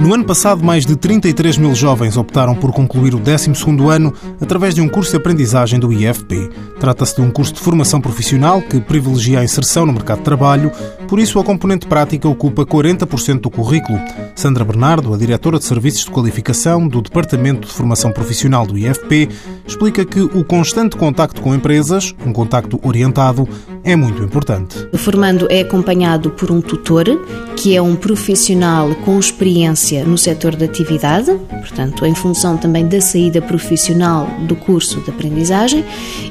No ano passado, mais de 33 mil jovens optaram por concluir o 12º ano através de um curso de aprendizagem do IFP. Trata-se de um curso de formação profissional que privilegia a inserção no mercado de trabalho, por isso a componente prática ocupa 40% do currículo. Sandra Bernardo, a diretora de Serviços de Qualificação do Departamento de Formação Profissional do IFP, explica que o constante contacto com empresas, um contacto orientado, é muito importante. O formando é acompanhado por um tutor, que é um profissional com experiência no setor de atividade, portanto, em função também da saída profissional do curso de aprendizagem,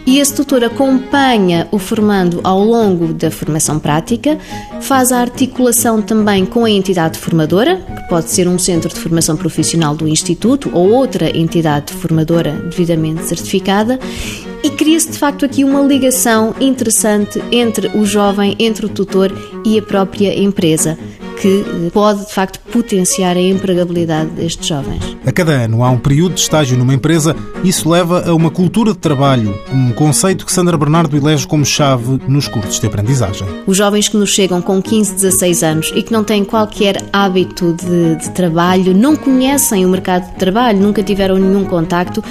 e esse tutor acompanha o formando ao longo da formação prática, faz a articulação também com a entidade formadora, que pode ser um centro de formação profissional do Instituto ou outra entidade formadora devidamente certificada, e cria-se de facto aqui uma ligação interessante entre o jovem, entre o tutor e a própria empresa que pode, de facto, potenciar a empregabilidade destes jovens. A cada ano há um período de estágio numa empresa e isso leva a uma cultura de trabalho, um conceito que Sandra Bernardo elege como chave nos cursos de aprendizagem. Os jovens que nos chegam com 15, 16 anos e que não têm qualquer hábito de, de trabalho, não conhecem o mercado de trabalho, nunca tiveram nenhum contacto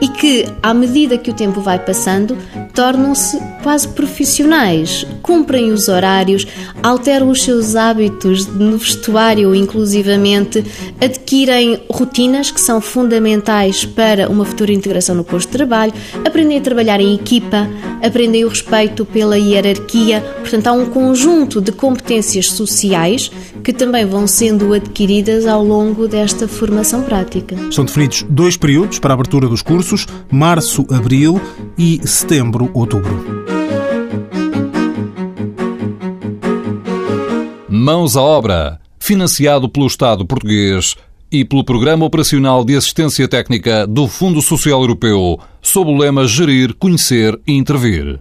e que, à medida que o tempo vai passando, tornam-se quase profissionais, cumprem os horários, alteram os seus hábitos no vestuário, inclusivamente, adquirem rotinas que são fundamentais para uma futura integração no posto de trabalho, aprendem a trabalhar em equipa, aprendem o respeito pela hierarquia. Portanto, há um conjunto de competências sociais que também vão sendo adquiridas ao longo desta formação prática. São definidos dois períodos para a abertura dos cursos: março, abril e setembro, outubro. Mãos à obra, financiado pelo Estado português e pelo Programa Operacional de Assistência Técnica do Fundo Social Europeu, sob o lema Gerir, Conhecer e Intervir.